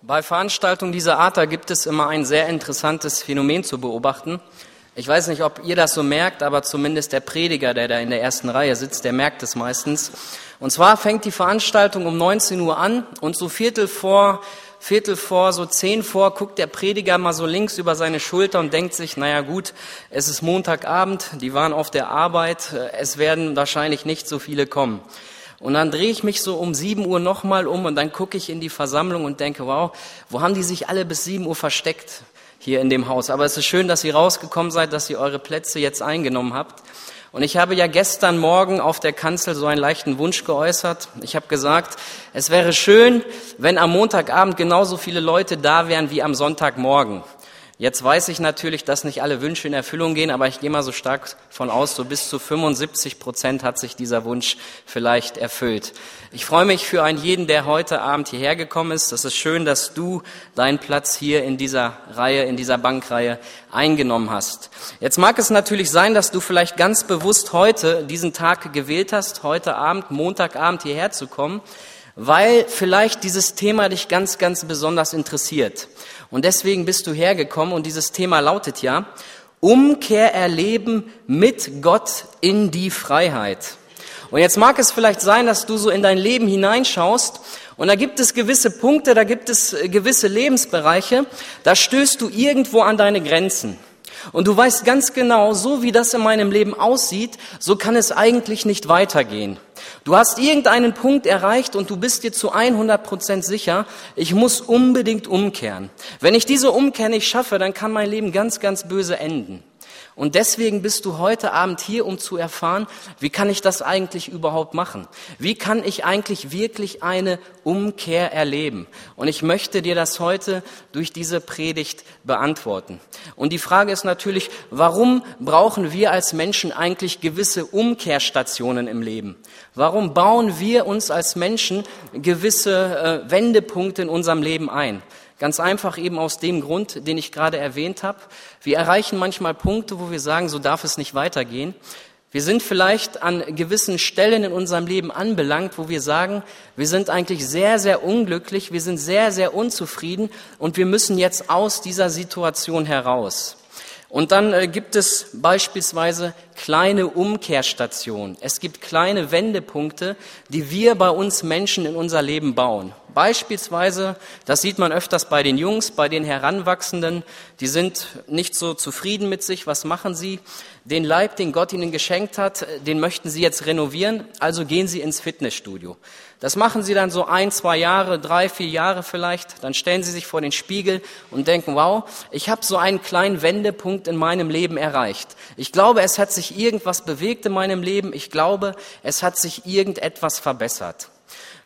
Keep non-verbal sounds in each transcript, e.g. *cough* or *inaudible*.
Bei Veranstaltungen dieser Art, da gibt es immer ein sehr interessantes Phänomen zu beobachten. Ich weiß nicht, ob ihr das so merkt, aber zumindest der Prediger, der da in der ersten Reihe sitzt, der merkt es meistens. Und zwar fängt die Veranstaltung um 19 Uhr an und so Viertel vor, Viertel vor, so zehn vor, guckt der Prediger mal so links über seine Schulter und denkt sich, naja gut, es ist Montagabend, die waren auf der Arbeit, es werden wahrscheinlich nicht so viele kommen. Und dann drehe ich mich so um sieben Uhr nochmal um und dann gucke ich in die Versammlung und denke, wow, wo haben die sich alle bis sieben Uhr versteckt hier in dem Haus? Aber es ist schön, dass ihr rausgekommen seid, dass ihr eure Plätze jetzt eingenommen habt. Und ich habe ja gestern Morgen auf der Kanzel so einen leichten Wunsch geäußert. Ich habe gesagt, es wäre schön, wenn am Montagabend genauso viele Leute da wären wie am Sonntagmorgen. Jetzt weiß ich natürlich, dass nicht alle Wünsche in Erfüllung gehen, aber ich gehe mal so stark von aus, so bis zu 75 Prozent hat sich dieser Wunsch vielleicht erfüllt. Ich freue mich für einen jeden, der heute Abend hierher gekommen ist. Es ist schön, dass du deinen Platz hier in dieser Reihe, in dieser Bankreihe eingenommen hast. Jetzt mag es natürlich sein, dass du vielleicht ganz bewusst heute diesen Tag gewählt hast, heute Abend, Montagabend hierher zu kommen, weil vielleicht dieses Thema dich ganz, ganz besonders interessiert. Und deswegen bist du hergekommen und dieses Thema lautet ja, Umkehr erleben mit Gott in die Freiheit. Und jetzt mag es vielleicht sein, dass du so in dein Leben hineinschaust und da gibt es gewisse Punkte, da gibt es äh, gewisse Lebensbereiche, da stößt du irgendwo an deine Grenzen. Und du weißt ganz genau, so wie das in meinem Leben aussieht, so kann es eigentlich nicht weitergehen. Du hast irgendeinen Punkt erreicht und du bist dir zu 100 Prozent sicher, ich muss unbedingt umkehren. Wenn ich diese Umkehr nicht schaffe, dann kann mein Leben ganz, ganz böse enden. Und deswegen bist du heute Abend hier, um zu erfahren, wie kann ich das eigentlich überhaupt machen? Wie kann ich eigentlich wirklich eine Umkehr erleben? Und ich möchte dir das heute durch diese Predigt beantworten. Und die Frage ist natürlich, warum brauchen wir als Menschen eigentlich gewisse Umkehrstationen im Leben? Warum bauen wir uns als Menschen gewisse äh, Wendepunkte in unserem Leben ein? Ganz einfach eben aus dem Grund, den ich gerade erwähnt habe. Wir erreichen manchmal Punkte, wo wir sagen, so darf es nicht weitergehen. Wir sind vielleicht an gewissen Stellen in unserem Leben anbelangt, wo wir sagen, wir sind eigentlich sehr, sehr unglücklich, wir sind sehr, sehr unzufrieden und wir müssen jetzt aus dieser Situation heraus. Und dann äh, gibt es beispielsweise kleine Umkehrstationen. Es gibt kleine Wendepunkte, die wir bei uns Menschen in unser Leben bauen. Beispielsweise, das sieht man öfters bei den Jungs, bei den Heranwachsenden, die sind nicht so zufrieden mit sich. Was machen sie? Den Leib, den Gott ihnen geschenkt hat, den möchten sie jetzt renovieren, also gehen sie ins Fitnessstudio. Das machen sie dann so ein, zwei Jahre, drei, vier Jahre vielleicht. Dann stellen sie sich vor den Spiegel und denken, wow, ich habe so einen kleinen Wendepunkt in meinem Leben erreicht. Ich glaube, es hat sich irgendwas bewegt in meinem Leben. Ich glaube, es hat sich irgendetwas verbessert.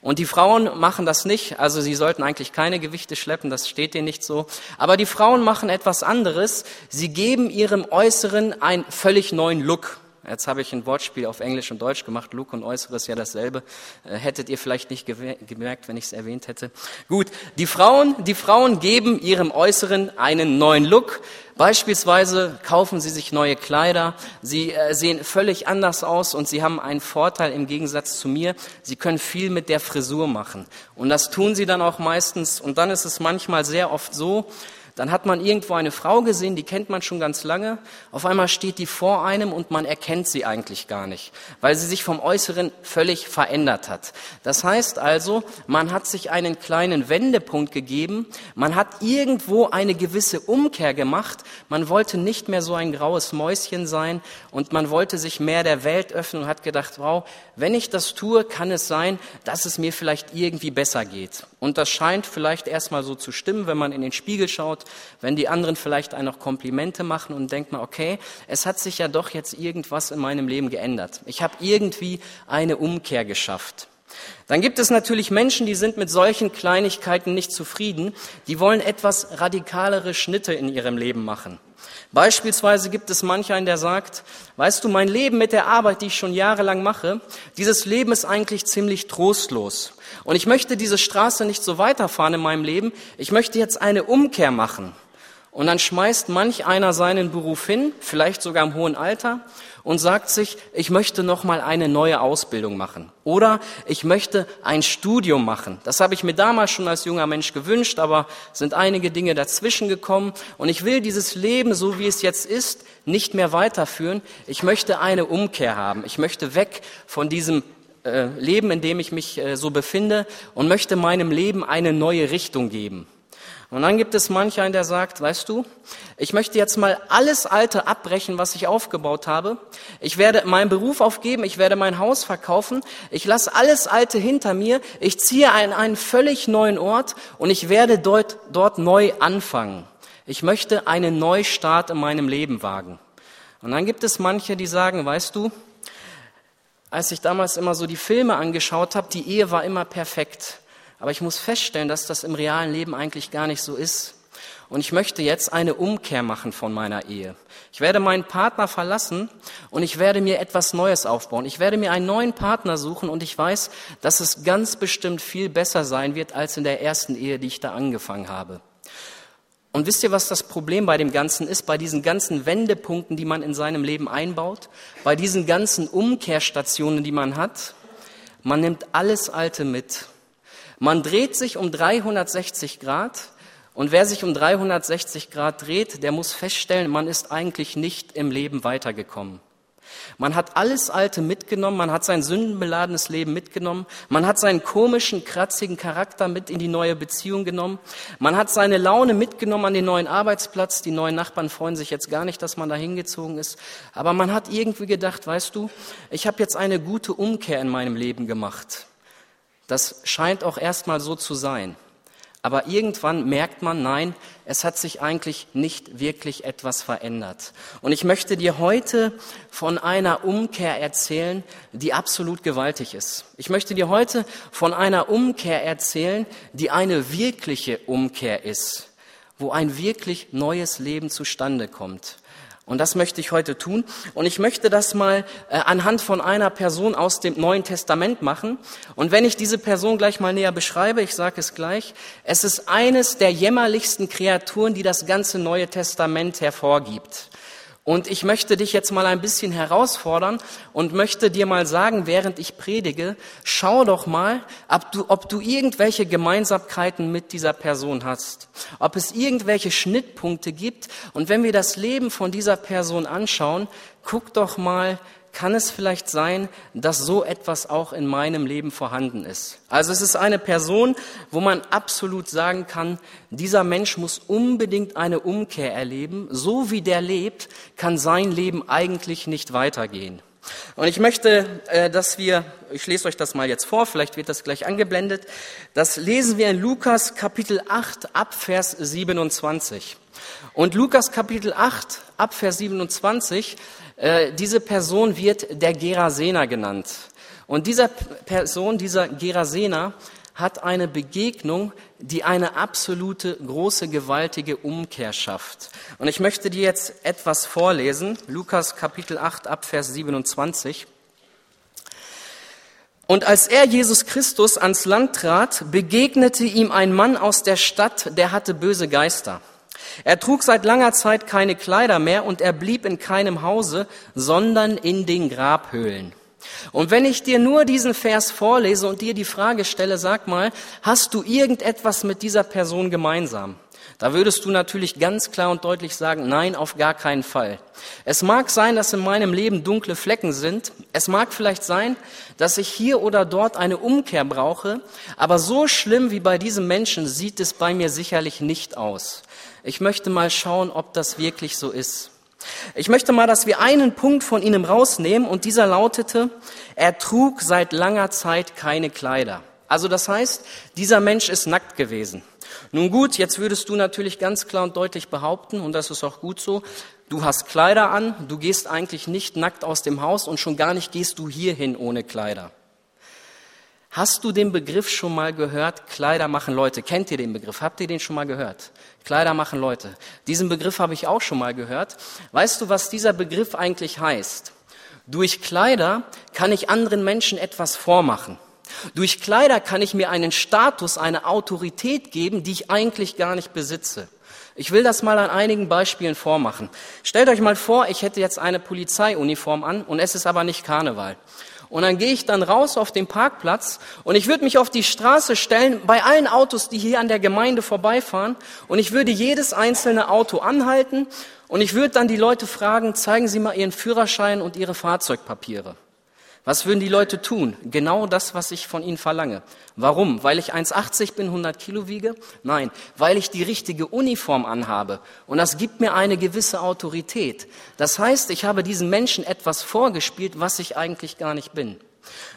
Und die Frauen machen das nicht, also sie sollten eigentlich keine Gewichte schleppen, das steht denen nicht so. Aber die Frauen machen etwas anderes, sie geben ihrem Äußeren einen völlig neuen Look. Jetzt habe ich ein Wortspiel auf Englisch und Deutsch gemacht. Look und Äußeres ja dasselbe. Äh, hättet ihr vielleicht nicht gemerkt, wenn ich es erwähnt hätte. Gut, die Frauen, die Frauen geben ihrem Äußeren einen neuen Look. Beispielsweise kaufen sie sich neue Kleider. Sie äh, sehen völlig anders aus und sie haben einen Vorteil im Gegensatz zu mir. Sie können viel mit der Frisur machen. Und das tun sie dann auch meistens. Und dann ist es manchmal sehr oft so, dann hat man irgendwo eine Frau gesehen, die kennt man schon ganz lange. Auf einmal steht die vor einem und man erkennt sie eigentlich gar nicht, weil sie sich vom Äußeren völlig verändert hat. Das heißt also, man hat sich einen kleinen Wendepunkt gegeben, man hat irgendwo eine gewisse Umkehr gemacht, man wollte nicht mehr so ein graues Mäuschen sein und man wollte sich mehr der Welt öffnen und hat gedacht, wow, wenn ich das tue, kann es sein, dass es mir vielleicht irgendwie besser geht. Und das scheint vielleicht erstmal so zu stimmen, wenn man in den Spiegel schaut wenn die anderen vielleicht einen noch Komplimente machen und denkt man, okay, es hat sich ja doch jetzt irgendwas in meinem Leben geändert. Ich habe irgendwie eine Umkehr geschafft. Dann gibt es natürlich Menschen, die sind mit solchen Kleinigkeiten nicht zufrieden. Die wollen etwas radikalere Schnitte in ihrem Leben machen. Beispielsweise gibt es manch einen, der sagt, weißt du, mein Leben mit der Arbeit, die ich schon jahrelang mache, dieses Leben ist eigentlich ziemlich trostlos. Und ich möchte diese Straße nicht so weiterfahren in meinem Leben. Ich möchte jetzt eine Umkehr machen. Und dann schmeißt manch einer seinen Beruf hin, vielleicht sogar im hohen Alter, und sagt sich, ich möchte noch mal eine neue Ausbildung machen oder ich möchte ein Studium machen. Das habe ich mir damals schon als junger Mensch gewünscht, aber sind einige Dinge dazwischen gekommen und ich will dieses Leben, so wie es jetzt ist, nicht mehr weiterführen. Ich möchte eine Umkehr haben. Ich möchte weg von diesem äh, Leben, in dem ich mich äh, so befinde und möchte meinem Leben eine neue Richtung geben. Und dann gibt es manch einen, der sagt, weißt du, ich möchte jetzt mal alles Alte abbrechen, was ich aufgebaut habe. Ich werde meinen Beruf aufgeben, ich werde mein Haus verkaufen, ich lasse alles Alte hinter mir, ich ziehe an einen völlig neuen Ort und ich werde dort, dort neu anfangen. Ich möchte einen Neustart in meinem Leben wagen. Und dann gibt es manche, die sagen, weißt du, als ich damals immer so die Filme angeschaut habe, die Ehe war immer perfekt. Aber ich muss feststellen, dass das im realen Leben eigentlich gar nicht so ist. Und ich möchte jetzt eine Umkehr machen von meiner Ehe. Ich werde meinen Partner verlassen und ich werde mir etwas Neues aufbauen. Ich werde mir einen neuen Partner suchen und ich weiß, dass es ganz bestimmt viel besser sein wird als in der ersten Ehe, die ich da angefangen habe. Und wisst ihr, was das Problem bei dem Ganzen ist? Bei diesen ganzen Wendepunkten, die man in seinem Leben einbaut, bei diesen ganzen Umkehrstationen, die man hat, man nimmt alles Alte mit man dreht sich um 360 Grad und wer sich um 360 Grad dreht, der muss feststellen, man ist eigentlich nicht im Leben weitergekommen. Man hat alles Alte mitgenommen, man hat sein sündenbeladenes Leben mitgenommen, man hat seinen komischen, kratzigen Charakter mit in die neue Beziehung genommen, man hat seine Laune mitgenommen an den neuen Arbeitsplatz, die neuen Nachbarn freuen sich jetzt gar nicht, dass man da hingezogen ist, aber man hat irgendwie gedacht, weißt du, ich habe jetzt eine gute Umkehr in meinem Leben gemacht. Das scheint auch erstmal so zu sein. Aber irgendwann merkt man, nein, es hat sich eigentlich nicht wirklich etwas verändert. Und ich möchte dir heute von einer Umkehr erzählen, die absolut gewaltig ist. Ich möchte dir heute von einer Umkehr erzählen, die eine wirkliche Umkehr ist, wo ein wirklich neues Leben zustande kommt. Und das möchte ich heute tun. Und ich möchte das mal äh, anhand von einer Person aus dem Neuen Testament machen. Und wenn ich diese Person gleich mal näher beschreibe, ich sage es gleich, es ist eines der jämmerlichsten Kreaturen, die das ganze Neue Testament hervorgibt. Und ich möchte dich jetzt mal ein bisschen herausfordern und möchte dir mal sagen, während ich predige, schau doch mal, ob du, ob du irgendwelche Gemeinsamkeiten mit dieser Person hast, ob es irgendwelche Schnittpunkte gibt. Und wenn wir das Leben von dieser Person anschauen, guck doch mal, kann es vielleicht sein, dass so etwas auch in meinem Leben vorhanden ist. Also es ist eine Person, wo man absolut sagen kann, dieser Mensch muss unbedingt eine Umkehr erleben. So wie der lebt, kann sein Leben eigentlich nicht weitergehen. Und ich möchte, äh, dass wir, ich lese euch das mal jetzt vor, vielleicht wird das gleich angeblendet, das lesen wir in Lukas Kapitel 8 ab Vers 27. Und Lukas Kapitel 8 ab Vers 27 äh, diese Person wird der Gerasener genannt. Und dieser Person, dieser Gerasener, hat eine Begegnung, die eine absolute, große, gewaltige Umkehr schafft. Und ich möchte dir jetzt etwas vorlesen. Lukas Kapitel 8 ab Vers 27. Und als er Jesus Christus ans Land trat, begegnete ihm ein Mann aus der Stadt, der hatte böse Geister. Er trug seit langer Zeit keine Kleider mehr und er blieb in keinem Hause, sondern in den Grabhöhlen. Und wenn ich dir nur diesen Vers vorlese und dir die Frage stelle, sag mal, hast du irgendetwas mit dieser Person gemeinsam? Da würdest du natürlich ganz klar und deutlich sagen, nein, auf gar keinen Fall. Es mag sein, dass in meinem Leben dunkle Flecken sind. Es mag vielleicht sein, dass ich hier oder dort eine Umkehr brauche. Aber so schlimm wie bei diesem Menschen sieht es bei mir sicherlich nicht aus. Ich möchte mal schauen, ob das wirklich so ist. Ich möchte mal, dass wir einen Punkt von ihnen rausnehmen und dieser lautete, er trug seit langer Zeit keine Kleider. Also das heißt, dieser Mensch ist nackt gewesen. Nun gut, jetzt würdest du natürlich ganz klar und deutlich behaupten, und das ist auch gut so, du hast Kleider an, du gehst eigentlich nicht nackt aus dem Haus und schon gar nicht gehst du hierhin ohne Kleider. Hast du den Begriff schon mal gehört? Kleider machen Leute. Kennt ihr den Begriff? Habt ihr den schon mal gehört? Kleider machen Leute. Diesen Begriff habe ich auch schon mal gehört. Weißt du, was dieser Begriff eigentlich heißt? Durch Kleider kann ich anderen Menschen etwas vormachen. Durch Kleider kann ich mir einen Status, eine Autorität geben, die ich eigentlich gar nicht besitze. Ich will das mal an einigen Beispielen vormachen. Stellt euch mal vor, ich hätte jetzt eine Polizeiuniform an und es ist aber nicht Karneval. Und dann gehe ich dann raus auf den Parkplatz und ich würde mich auf die Straße stellen bei allen Autos, die hier an der Gemeinde vorbeifahren und ich würde jedes einzelne Auto anhalten und ich würde dann die Leute fragen, zeigen Sie mal Ihren Führerschein und Ihre Fahrzeugpapiere. Was würden die Leute tun? Genau das, was ich von ihnen verlange. Warum? Weil ich 1,80 bin, 100 Kilo wiege? Nein, weil ich die richtige Uniform anhabe. Und das gibt mir eine gewisse Autorität. Das heißt, ich habe diesen Menschen etwas vorgespielt, was ich eigentlich gar nicht bin.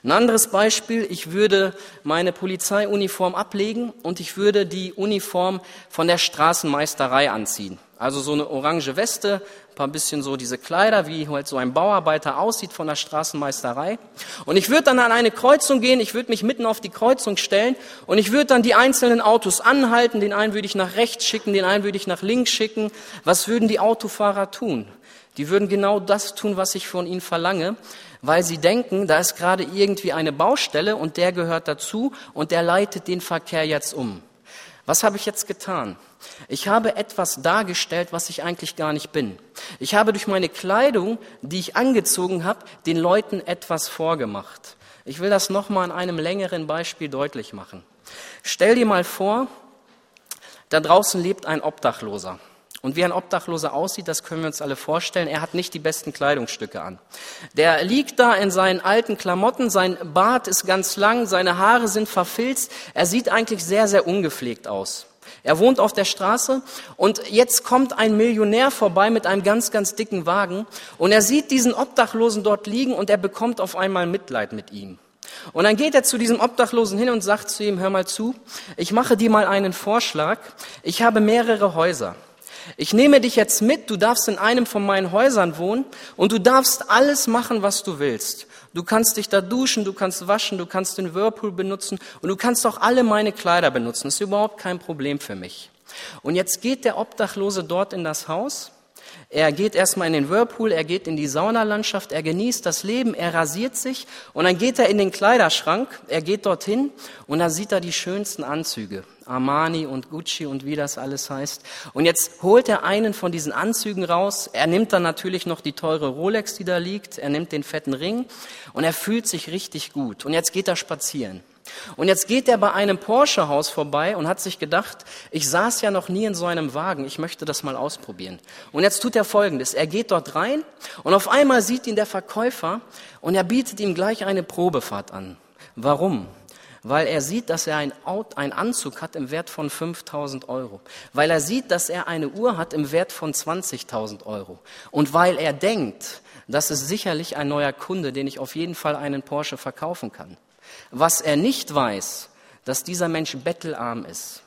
Ein anderes Beispiel, ich würde meine Polizeiuniform ablegen und ich würde die Uniform von der Straßenmeisterei anziehen. Also so eine orange Weste, ein paar bisschen so diese Kleider, wie halt so ein Bauarbeiter aussieht von der Straßenmeisterei. Und ich würde dann an eine Kreuzung gehen, ich würde mich mitten auf die Kreuzung stellen und ich würde dann die einzelnen Autos anhalten. Den einen würde ich nach rechts schicken, den einen würde ich nach links schicken. Was würden die Autofahrer tun? Die würden genau das tun, was ich von ihnen verlange, weil sie denken, da ist gerade irgendwie eine Baustelle und der gehört dazu und der leitet den Verkehr jetzt um. Was habe ich jetzt getan? Ich habe etwas dargestellt, was ich eigentlich gar nicht bin. Ich habe durch meine Kleidung, die ich angezogen habe, den Leuten etwas vorgemacht. Ich will das nochmal an einem längeren Beispiel deutlich machen. Stell dir mal vor, da draußen lebt ein Obdachloser. Und wie ein Obdachloser aussieht, das können wir uns alle vorstellen. Er hat nicht die besten Kleidungsstücke an. Der liegt da in seinen alten Klamotten, sein Bart ist ganz lang, seine Haare sind verfilzt. Er sieht eigentlich sehr, sehr ungepflegt aus. Er wohnt auf der Straße und jetzt kommt ein Millionär vorbei mit einem ganz, ganz dicken Wagen und er sieht diesen Obdachlosen dort liegen und er bekommt auf einmal Mitleid mit ihm. Und dann geht er zu diesem Obdachlosen hin und sagt zu ihm, hör mal zu, ich mache dir mal einen Vorschlag. Ich habe mehrere Häuser. Ich nehme dich jetzt mit, du darfst in einem von meinen Häusern wohnen und du darfst alles machen, was du willst. Du kannst dich da duschen, du kannst waschen, du kannst den Whirlpool benutzen und du kannst auch alle meine Kleider benutzen. Das ist überhaupt kein Problem für mich. Und jetzt geht der Obdachlose dort in das Haus er geht erstmal in den Whirlpool, er geht in die Saunalandschaft, er genießt das Leben, er rasiert sich und dann geht er in den Kleiderschrank, er geht dorthin und da sieht er die schönsten Anzüge. Armani und Gucci und wie das alles heißt. Und jetzt holt er einen von diesen Anzügen raus. Er nimmt dann natürlich noch die teure Rolex, die da liegt. Er nimmt den fetten Ring und er fühlt sich richtig gut. Und jetzt geht er spazieren. Und jetzt geht er bei einem Porsche-Haus vorbei und hat sich gedacht, ich saß ja noch nie in so einem Wagen, ich möchte das mal ausprobieren. Und jetzt tut er Folgendes, er geht dort rein und auf einmal sieht ihn der Verkäufer und er bietet ihm gleich eine Probefahrt an. Warum? Weil er sieht, dass er einen Anzug hat im Wert von 5000 Euro. Weil er sieht, dass er eine Uhr hat im Wert von 20.000 Euro. Und weil er denkt, das ist sicherlich ein neuer Kunde, den ich auf jeden Fall einen Porsche verkaufen kann. Was er nicht weiß, dass dieser Mensch bettelarm ist.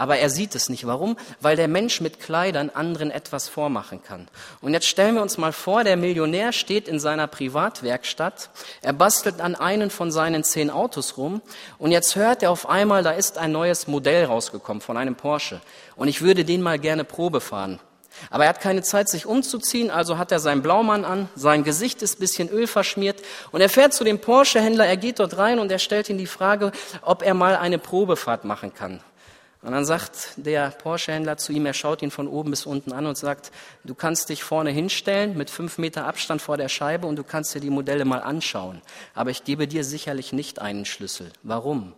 Aber er sieht es nicht. Warum? Weil der Mensch mit Kleidern anderen etwas vormachen kann. Und jetzt stellen wir uns mal vor, der Millionär steht in seiner Privatwerkstatt, er bastelt an einen von seinen zehn Autos rum und jetzt hört er auf einmal, da ist ein neues Modell rausgekommen von einem Porsche und ich würde den mal gerne Probe fahren. Aber er hat keine Zeit, sich umzuziehen, also hat er seinen Blaumann an, sein Gesicht ist bisschen Öl verschmiert und er fährt zu dem Porsche-Händler, er geht dort rein und er stellt ihm die Frage, ob er mal eine Probefahrt machen kann. Und dann sagt der Porsche-Händler zu ihm, er schaut ihn von oben bis unten an und sagt, du kannst dich vorne hinstellen mit fünf Meter Abstand vor der Scheibe und du kannst dir die Modelle mal anschauen. Aber ich gebe dir sicherlich nicht einen Schlüssel. Warum?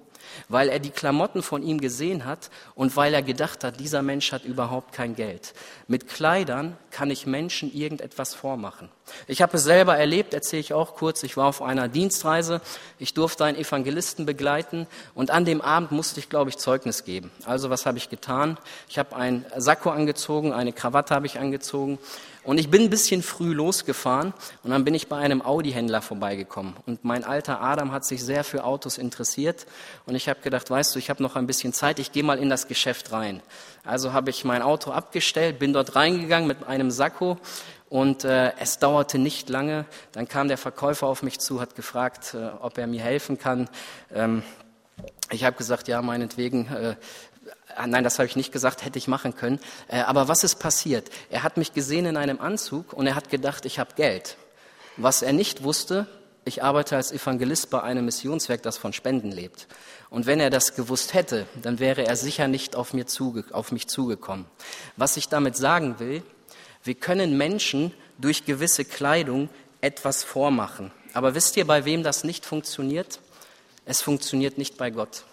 Weil er die Klamotten von ihm gesehen hat und weil er gedacht hat, dieser Mensch hat überhaupt kein Geld. Mit Kleidern kann ich Menschen irgendetwas vormachen. Ich habe es selber erlebt, erzähle ich auch kurz. Ich war auf einer Dienstreise, ich durfte einen Evangelisten begleiten und an dem Abend musste ich, glaube ich, Zeugnis geben. Also was habe ich getan? Ich habe einen Sakko angezogen, eine Krawatte habe ich angezogen und ich bin ein bisschen früh losgefahren und dann bin ich bei einem Audi-Händler vorbeigekommen. Und mein alter Adam hat sich sehr für Autos interessiert. Und ich habe gedacht, weißt du, ich habe noch ein bisschen Zeit, ich gehe mal in das Geschäft rein. Also habe ich mein Auto abgestellt, bin dort reingegangen mit einem Sakko und äh, es dauerte nicht lange. Dann kam der Verkäufer auf mich zu, hat gefragt, äh, ob er mir helfen kann. Ähm, ich habe gesagt, ja, meinetwegen, äh, nein, das habe ich nicht gesagt, hätte ich machen können. Äh, aber was ist passiert? Er hat mich gesehen in einem Anzug und er hat gedacht, ich habe Geld. Was er nicht wusste, ich arbeite als Evangelist bei einem Missionswerk, das von Spenden lebt. Und wenn er das gewusst hätte, dann wäre er sicher nicht auf, mir zuge auf mich zugekommen. Was ich damit sagen will, wir können Menschen durch gewisse Kleidung etwas vormachen. Aber wisst ihr, bei wem das nicht funktioniert? Es funktioniert nicht bei Gott.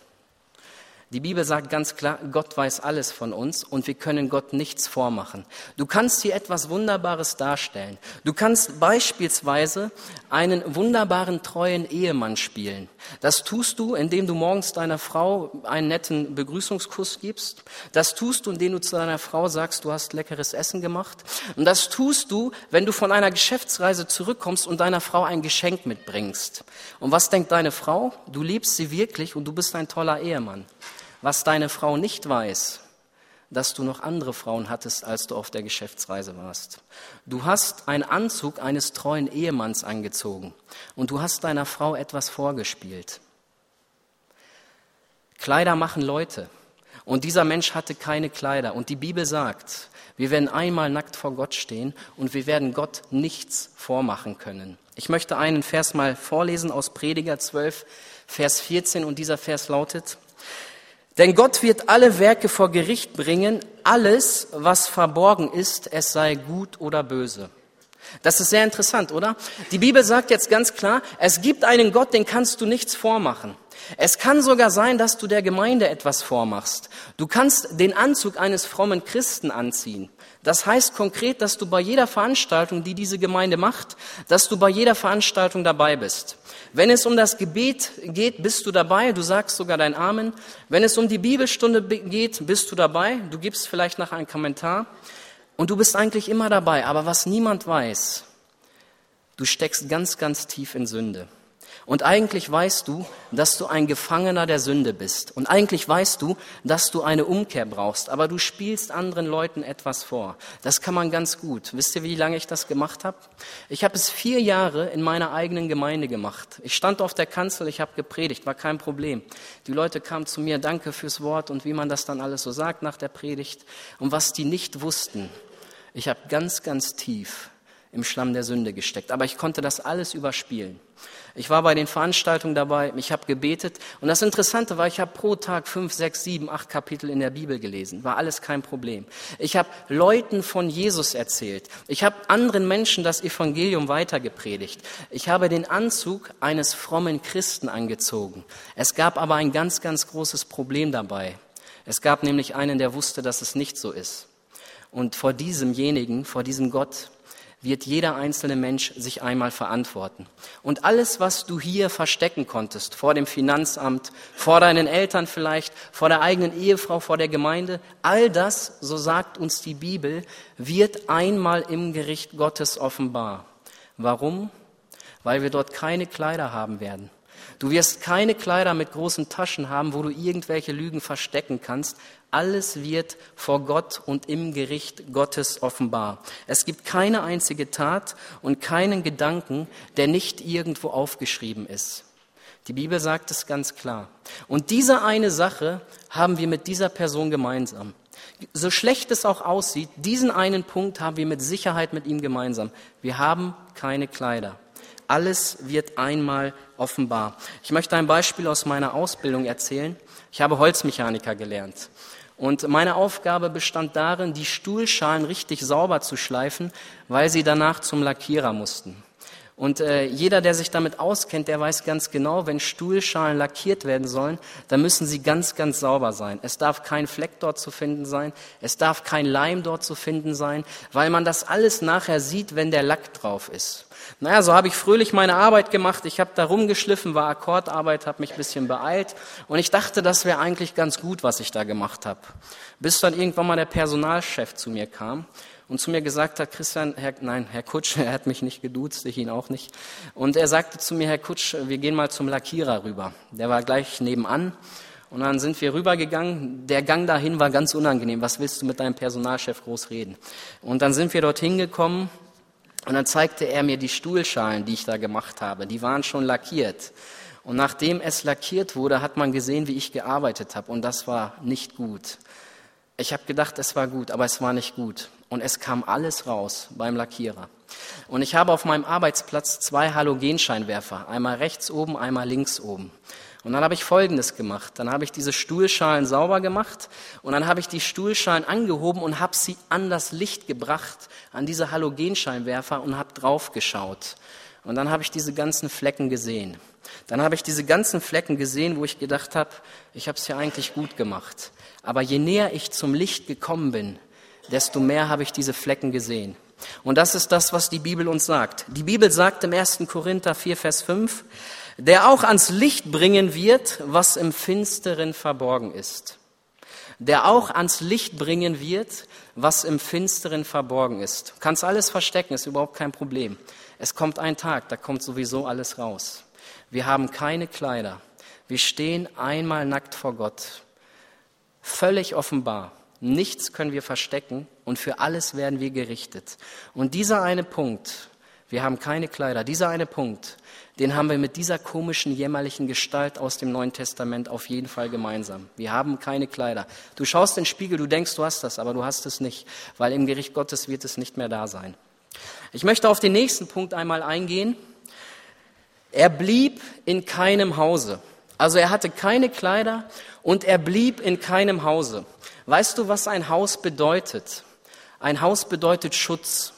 Die Bibel sagt ganz klar, Gott weiß alles von uns und wir können Gott nichts vormachen. Du kannst hier etwas Wunderbares darstellen. Du kannst beispielsweise einen wunderbaren, treuen Ehemann spielen. Das tust du, indem du morgens deiner Frau einen netten Begrüßungskuss gibst. Das tust du, indem du zu deiner Frau sagst, du hast leckeres Essen gemacht. Und das tust du, wenn du von einer Geschäftsreise zurückkommst und deiner Frau ein Geschenk mitbringst. Und was denkt deine Frau? Du liebst sie wirklich und du bist ein toller Ehemann. Was deine Frau nicht weiß, dass du noch andere Frauen hattest, als du auf der Geschäftsreise warst. Du hast einen Anzug eines treuen Ehemanns angezogen und du hast deiner Frau etwas vorgespielt. Kleider machen Leute. Und dieser Mensch hatte keine Kleider. Und die Bibel sagt, wir werden einmal nackt vor Gott stehen und wir werden Gott nichts vormachen können. Ich möchte einen Vers mal vorlesen aus Prediger 12, Vers 14 und dieser Vers lautet, denn Gott wird alle Werke vor Gericht bringen, alles, was verborgen ist, es sei gut oder böse. Das ist sehr interessant, oder? Die Bibel sagt jetzt ganz klar, es gibt einen Gott, den kannst du nichts vormachen. Es kann sogar sein, dass du der Gemeinde etwas vormachst. Du kannst den Anzug eines frommen Christen anziehen. Das heißt konkret, dass du bei jeder Veranstaltung, die diese Gemeinde macht, dass du bei jeder Veranstaltung dabei bist. Wenn es um das Gebet geht, bist du dabei, du sagst sogar dein Amen. Wenn es um die Bibelstunde geht, bist du dabei, du gibst vielleicht nach einen Kommentar und du bist eigentlich immer dabei. Aber was niemand weiß, du steckst ganz, ganz tief in Sünde. Und eigentlich weißt du, dass du ein Gefangener der Sünde bist. Und eigentlich weißt du, dass du eine Umkehr brauchst. Aber du spielst anderen Leuten etwas vor. Das kann man ganz gut. Wisst ihr, wie lange ich das gemacht habe? Ich habe es vier Jahre in meiner eigenen Gemeinde gemacht. Ich stand auf der Kanzel, ich habe gepredigt, war kein Problem. Die Leute kamen zu mir, danke fürs Wort und wie man das dann alles so sagt nach der Predigt. Und was die nicht wussten, ich habe ganz, ganz tief im Schlamm der Sünde gesteckt. Aber ich konnte das alles überspielen. Ich war bei den Veranstaltungen dabei, ich habe gebetet. Und das Interessante war, ich habe pro Tag fünf, sechs, sieben, acht Kapitel in der Bibel gelesen. War alles kein Problem. Ich habe Leuten von Jesus erzählt. Ich habe anderen Menschen das Evangelium weitergepredigt. Ich habe den Anzug eines frommen Christen angezogen. Es gab aber ein ganz, ganz großes Problem dabei. Es gab nämlich einen, der wusste, dass es nicht so ist. Und vor diesemjenigen, vor diesem Gott, wird jeder einzelne Mensch sich einmal verantworten. Und alles, was du hier verstecken konntest, vor dem Finanzamt, vor deinen Eltern vielleicht, vor der eigenen Ehefrau, vor der Gemeinde, all das, so sagt uns die Bibel, wird einmal im Gericht Gottes offenbar. Warum? Weil wir dort keine Kleider haben werden. Du wirst keine Kleider mit großen Taschen haben, wo du irgendwelche Lügen verstecken kannst, alles wird vor Gott und im Gericht Gottes offenbar. Es gibt keine einzige Tat und keinen Gedanken, der nicht irgendwo aufgeschrieben ist. Die Bibel sagt es ganz klar. Und diese eine Sache haben wir mit dieser Person gemeinsam. So schlecht es auch aussieht, diesen einen Punkt haben wir mit Sicherheit mit ihm gemeinsam. Wir haben keine Kleider. Alles wird einmal offenbar. Ich möchte ein Beispiel aus meiner Ausbildung erzählen. Ich habe Holzmechaniker gelernt. Und meine Aufgabe bestand darin, die Stuhlschalen richtig sauber zu schleifen, weil sie danach zum Lackierer mussten. Und äh, jeder, der sich damit auskennt, der weiß ganz genau, wenn Stuhlschalen lackiert werden sollen, dann müssen sie ganz, ganz sauber sein. Es darf kein Fleck dort zu finden sein, es darf kein Leim dort zu finden sein, weil man das alles nachher sieht, wenn der Lack drauf ist. Naja, so habe ich fröhlich meine Arbeit gemacht. Ich habe da rumgeschliffen, war Akkordarbeit, habe mich ein bisschen beeilt. Und ich dachte, das wäre eigentlich ganz gut, was ich da gemacht habe. Bis dann irgendwann mal der Personalchef zu mir kam und zu mir gesagt hat, Christian, Herr, nein, Herr Kutsch, *laughs* er hat mich nicht geduzt, ich ihn auch nicht. Und er sagte zu mir, Herr Kutsch, wir gehen mal zum Lackierer rüber. Der war gleich nebenan. Und dann sind wir rübergegangen. Der Gang dahin war ganz unangenehm. Was willst du mit deinem Personalchef groß reden? Und dann sind wir dorthin gekommen und dann zeigte er mir die Stuhlschalen, die ich da gemacht habe. Die waren schon lackiert. Und nachdem es lackiert wurde, hat man gesehen, wie ich gearbeitet habe. Und das war nicht gut. Ich habe gedacht, es war gut, aber es war nicht gut. Und es kam alles raus beim Lackierer. Und ich habe auf meinem Arbeitsplatz zwei Halogenscheinwerfer, einmal rechts oben, einmal links oben. Und dann habe ich Folgendes gemacht. Dann habe ich diese Stuhlschalen sauber gemacht und dann habe ich die Stuhlschalen angehoben und habe sie an das Licht gebracht, an diese Halogenscheinwerfer und habe drauf geschaut. Und dann habe ich diese ganzen Flecken gesehen. Dann habe ich diese ganzen Flecken gesehen, wo ich gedacht habe, ich habe es ja eigentlich gut gemacht. Aber je näher ich zum Licht gekommen bin, desto mehr habe ich diese Flecken gesehen. Und das ist das, was die Bibel uns sagt. Die Bibel sagt im 1. Korinther 4, Vers 5, der auch ans Licht bringen wird, was im Finsteren verborgen ist. Der auch ans Licht bringen wird, was im Finsteren verborgen ist. Du kannst alles verstecken, ist überhaupt kein Problem. Es kommt ein Tag, da kommt sowieso alles raus. Wir haben keine Kleider. Wir stehen einmal nackt vor Gott. Völlig offenbar. Nichts können wir verstecken und für alles werden wir gerichtet. Und dieser eine Punkt, wir haben keine Kleider, dieser eine Punkt, den haben wir mit dieser komischen, jämmerlichen Gestalt aus dem Neuen Testament auf jeden Fall gemeinsam. Wir haben keine Kleider. Du schaust in den Spiegel, du denkst, du hast das, aber du hast es nicht, weil im Gericht Gottes wird es nicht mehr da sein. Ich möchte auf den nächsten Punkt einmal eingehen. Er blieb in keinem Hause. Also er hatte keine Kleider und er blieb in keinem Hause. Weißt du, was ein Haus bedeutet? Ein Haus bedeutet Schutz.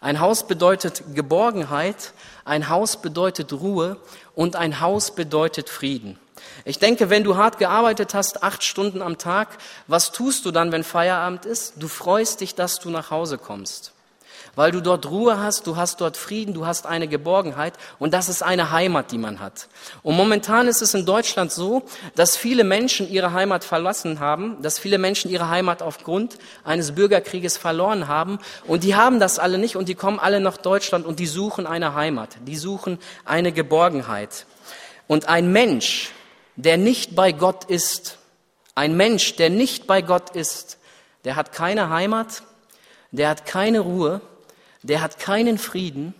Ein Haus bedeutet Geborgenheit. Ein Haus bedeutet Ruhe. Und ein Haus bedeutet Frieden. Ich denke, wenn du hart gearbeitet hast, acht Stunden am Tag, was tust du dann, wenn Feierabend ist? Du freust dich, dass du nach Hause kommst weil du dort Ruhe hast, du hast dort Frieden, du hast eine Geborgenheit und das ist eine Heimat, die man hat. Und momentan ist es in Deutschland so, dass viele Menschen ihre Heimat verlassen haben, dass viele Menschen ihre Heimat aufgrund eines Bürgerkrieges verloren haben und die haben das alle nicht und die kommen alle nach Deutschland und die suchen eine Heimat, die suchen eine Geborgenheit. Und ein Mensch, der nicht bei Gott ist, ein Mensch, der nicht bei Gott ist, der hat keine Heimat, der hat keine Ruhe der hat keinen Frieden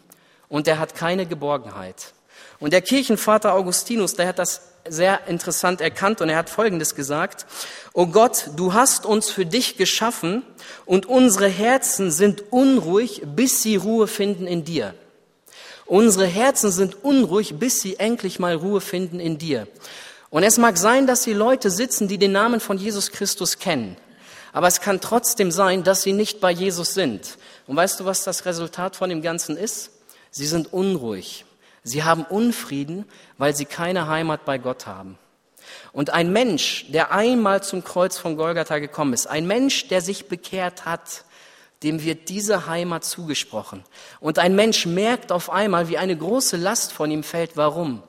und der hat keine Geborgenheit. Und der Kirchenvater Augustinus, der hat das sehr interessant erkannt und er hat Folgendes gesagt. O Gott, du hast uns für dich geschaffen und unsere Herzen sind unruhig, bis sie Ruhe finden in dir. Unsere Herzen sind unruhig, bis sie endlich mal Ruhe finden in dir. Und es mag sein, dass hier Leute sitzen, die den Namen von Jesus Christus kennen. Aber es kann trotzdem sein, dass sie nicht bei Jesus sind. Und weißt du, was das Resultat von dem Ganzen ist? Sie sind unruhig. Sie haben Unfrieden, weil sie keine Heimat bei Gott haben. Und ein Mensch, der einmal zum Kreuz von Golgatha gekommen ist, ein Mensch, der sich bekehrt hat, dem wird diese Heimat zugesprochen. Und ein Mensch merkt auf einmal, wie eine große Last von ihm fällt. Warum?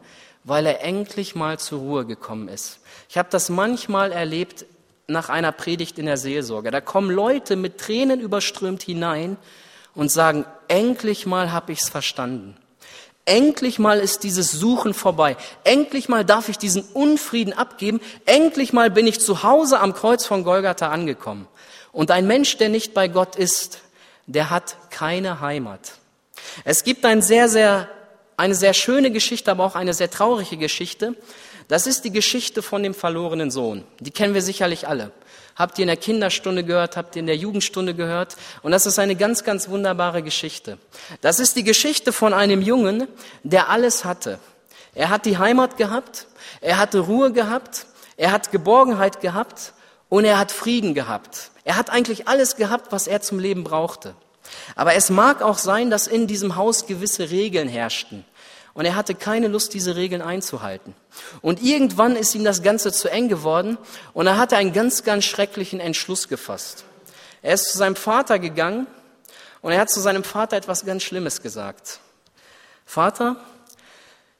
Weil er endlich mal zur Ruhe gekommen ist. Ich habe das manchmal erlebt nach einer Predigt in der Seelsorge. Da kommen Leute mit Tränen überströmt hinein und sagen, endlich mal habe ich's verstanden. Endlich mal ist dieses Suchen vorbei. Endlich mal darf ich diesen Unfrieden abgeben. Endlich mal bin ich zu Hause am Kreuz von Golgatha angekommen. Und ein Mensch, der nicht bei Gott ist, der hat keine Heimat. Es gibt ein sehr, sehr, eine sehr schöne Geschichte, aber auch eine sehr traurige Geschichte. Das ist die Geschichte von dem verlorenen Sohn. Die kennen wir sicherlich alle. Habt ihr in der Kinderstunde gehört, habt ihr in der Jugendstunde gehört. Und das ist eine ganz, ganz wunderbare Geschichte. Das ist die Geschichte von einem Jungen, der alles hatte. Er hat die Heimat gehabt, er hatte Ruhe gehabt, er hat Geborgenheit gehabt und er hat Frieden gehabt. Er hat eigentlich alles gehabt, was er zum Leben brauchte. Aber es mag auch sein, dass in diesem Haus gewisse Regeln herrschten. Und er hatte keine Lust, diese Regeln einzuhalten. Und irgendwann ist ihm das Ganze zu eng geworden und er hatte einen ganz, ganz schrecklichen Entschluss gefasst. Er ist zu seinem Vater gegangen und er hat zu seinem Vater etwas ganz Schlimmes gesagt. Vater,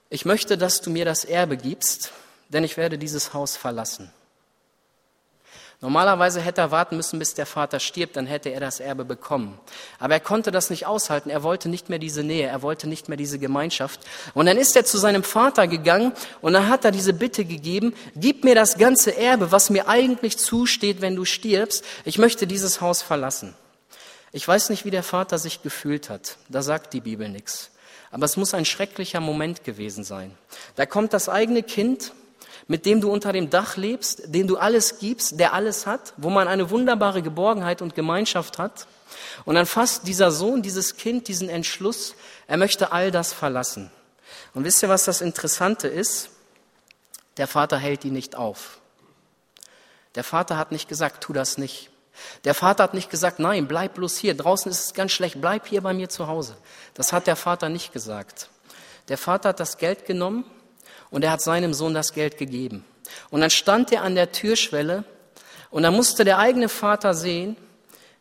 ich möchte, dass du mir das Erbe gibst, denn ich werde dieses Haus verlassen. Normalerweise hätte er warten müssen, bis der Vater stirbt, dann hätte er das Erbe bekommen. Aber er konnte das nicht aushalten. Er wollte nicht mehr diese Nähe, er wollte nicht mehr diese Gemeinschaft. Und dann ist er zu seinem Vater gegangen und dann hat er diese Bitte gegeben, gib mir das ganze Erbe, was mir eigentlich zusteht, wenn du stirbst. Ich möchte dieses Haus verlassen. Ich weiß nicht, wie der Vater sich gefühlt hat. Da sagt die Bibel nichts. Aber es muss ein schrecklicher Moment gewesen sein. Da kommt das eigene Kind mit dem du unter dem Dach lebst, dem du alles gibst, der alles hat, wo man eine wunderbare Geborgenheit und Gemeinschaft hat. Und dann fasst dieser Sohn, dieses Kind diesen Entschluss, er möchte all das verlassen. Und wisst ihr, was das Interessante ist? Der Vater hält ihn nicht auf. Der Vater hat nicht gesagt, tu das nicht. Der Vater hat nicht gesagt, nein, bleib bloß hier. Draußen ist es ganz schlecht, bleib hier bei mir zu Hause. Das hat der Vater nicht gesagt. Der Vater hat das Geld genommen und er hat seinem Sohn das Geld gegeben. Und dann stand er an der Türschwelle und dann musste der eigene Vater sehen,